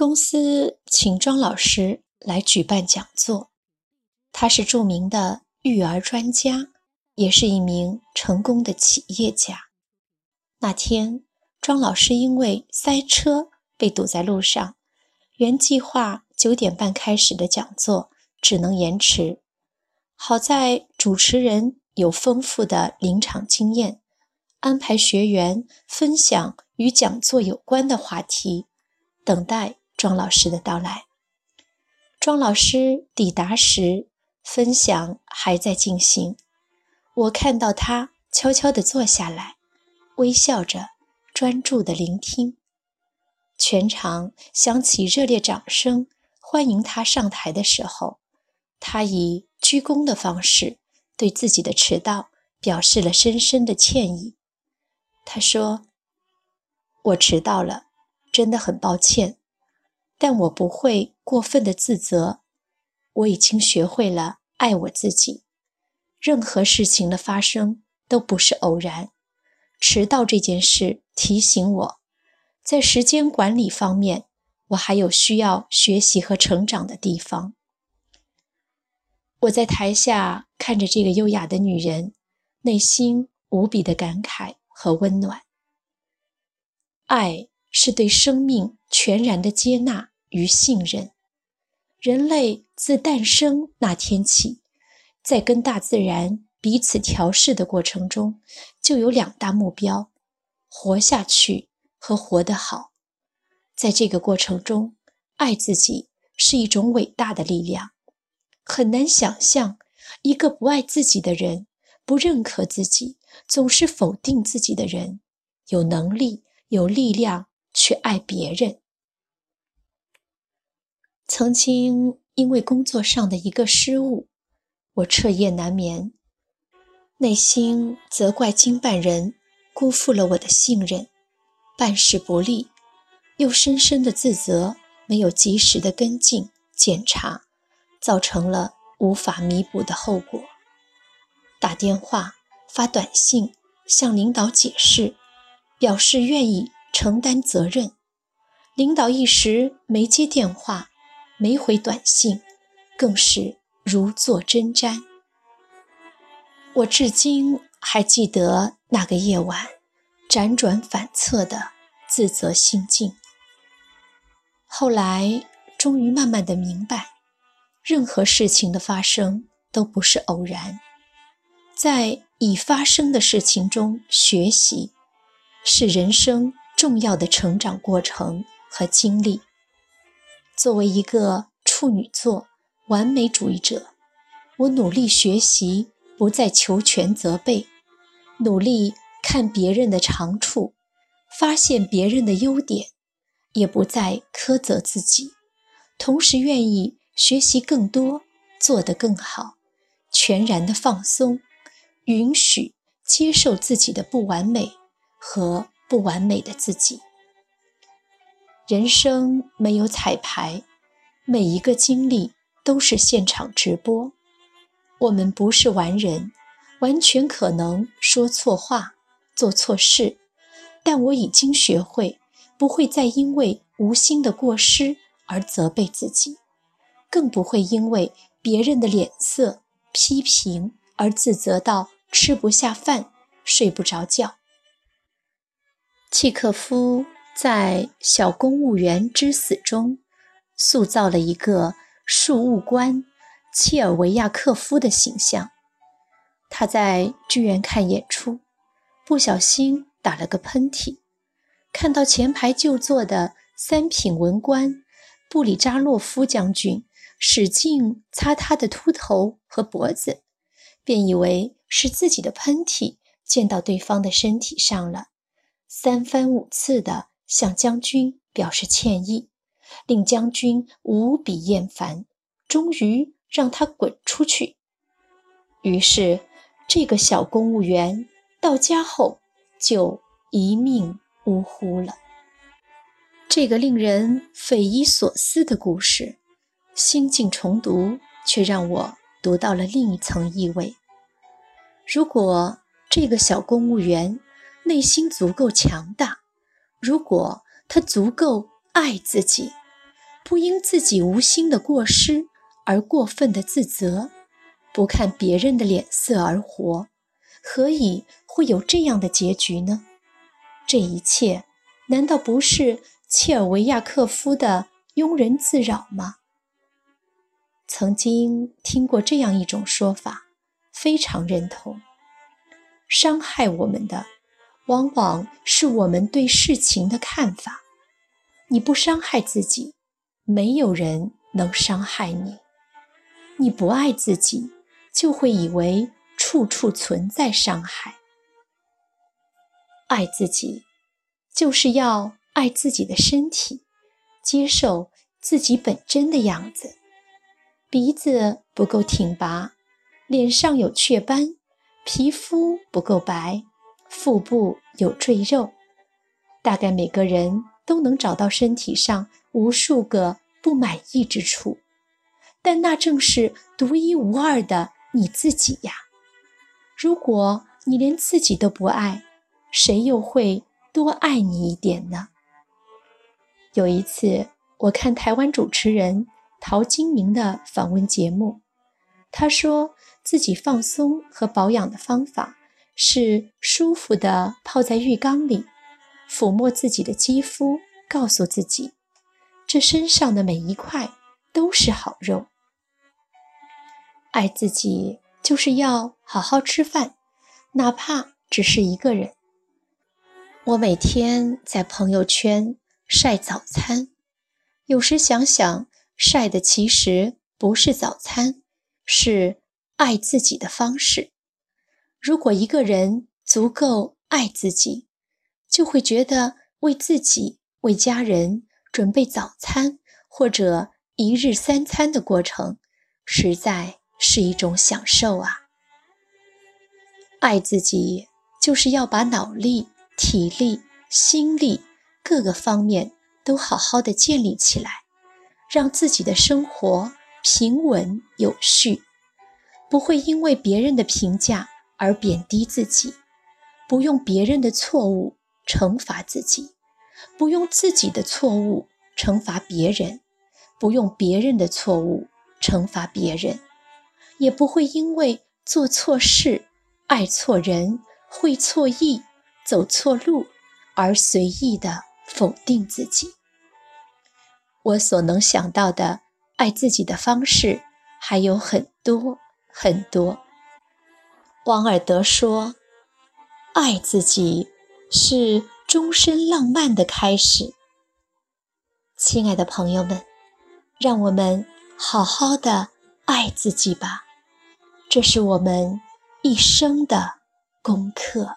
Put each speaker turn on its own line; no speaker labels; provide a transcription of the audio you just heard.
公司请庄老师来举办讲座，他是著名的育儿专家，也是一名成功的企业家。那天，庄老师因为塞车被堵在路上，原计划九点半开始的讲座只能延迟。好在主持人有丰富的临场经验，安排学员分享与讲座有关的话题，等待。庄老师的到来。庄老师抵达时，分享还在进行。我看到他悄悄地坐下来，微笑着，专注地聆听。全场响起热烈掌声，欢迎他上台的时候，他以鞠躬的方式对自己的迟到表示了深深的歉意。他说：“我迟到了，真的很抱歉。”但我不会过分的自责，我已经学会了爱我自己。任何事情的发生都不是偶然。迟到这件事提醒我，在时间管理方面，我还有需要学习和成长的地方。我在台下看着这个优雅的女人，内心无比的感慨和温暖。爱是对生命全然的接纳。与信任，人类自诞生那天起，在跟大自然彼此调试的过程中，就有两大目标：活下去和活得好。在这个过程中，爱自己是一种伟大的力量。很难想象一个不爱自己的人、不认可自己、总是否定自己的人，有能力、有力量去爱别人。曾经因为工作上的一个失误，我彻夜难眠，内心责怪经办人辜负了我的信任，办事不力，又深深的自责没有及时的跟进检查，造成了无法弥补的后果。打电话、发短信向领导解释，表示愿意承担责任，领导一时没接电话。没回短信，更是如坐针毡。我至今还记得那个夜晚，辗转反侧的自责心境。后来终于慢慢的明白，任何事情的发生都不是偶然，在已发生的事情中学习，是人生重要的成长过程和经历。作为一个处女座完美主义者，我努力学习，不再求全责备，努力看别人的长处，发现别人的优点，也不再苛责自己，同时愿意学习更多，做得更好，全然的放松，允许接受自己的不完美和不完美的自己。人生没有彩排，每一个经历都是现场直播。我们不是完人，完全可能说错话、做错事，但我已经学会不会再因为无心的过失而责备自己，更不会因为别人的脸色、批评而自责到吃不下饭、睡不着觉。契诃夫。在《小公务员之死》中，塑造了一个庶务官切尔维亚克夫的形象。他在剧院看演出，不小心打了个喷嚏，看到前排就坐的三品文官布里扎洛夫将军使劲擦他的秃头和脖子，便以为是自己的喷嚏溅到对方的身体上了，三番五次的。向将军表示歉意，令将军无比厌烦，终于让他滚出去。于是，这个小公务员到家后就一命呜呼了。这个令人匪夷所思的故事，心境重读却让我读到了另一层意味。如果这个小公务员内心足够强大，如果他足够爱自己，不因自己无心的过失而过分的自责，不看别人的脸色而活，何以会有这样的结局呢？这一切难道不是切尔维亚克夫的庸人自扰吗？曾经听过这样一种说法，非常认同：伤害我们的，往往是我们对事情的看法。你不伤害自己，没有人能伤害你；你不爱自己，就会以为处处存在伤害。爱自己，就是要爱自己的身体，接受自己本真的样子。鼻子不够挺拔，脸上有雀斑，皮肤不够白，腹部有赘肉，大概每个人都能找到身体上无数个不满意之处，但那正是独一无二的你自己呀！如果你连自己都不爱，谁又会多爱你一点呢？有一次，我看台湾主持人。陶晶莹的访问节目，她说自己放松和保养的方法是舒服的泡在浴缸里，抚摸自己的肌肤，告诉自己，这身上的每一块都是好肉。爱自己就是要好好吃饭，哪怕只是一个人。我每天在朋友圈晒早餐，有时想想。晒的其实不是早餐，是爱自己的方式。如果一个人足够爱自己，就会觉得为自己、为家人准备早餐或者一日三餐的过程，实在是一种享受啊！爱自己，就是要把脑力、体力、心力各个方面都好好的建立起来。让自己的生活平稳有序，不会因为别人的评价而贬低自己，不用别人的错误惩罚自己，不用自己的错误惩罚别人，不用别人的错误惩罚别人，也不会因为做错事、爱错人、会错意、走错路而随意的否定自己。我所能想到的爱自己的方式还有很多很多。王尔德说：“爱自己是终身浪漫的开始。”亲爱的朋友们，让我们好好的爱自己吧，这是我们一生的功课。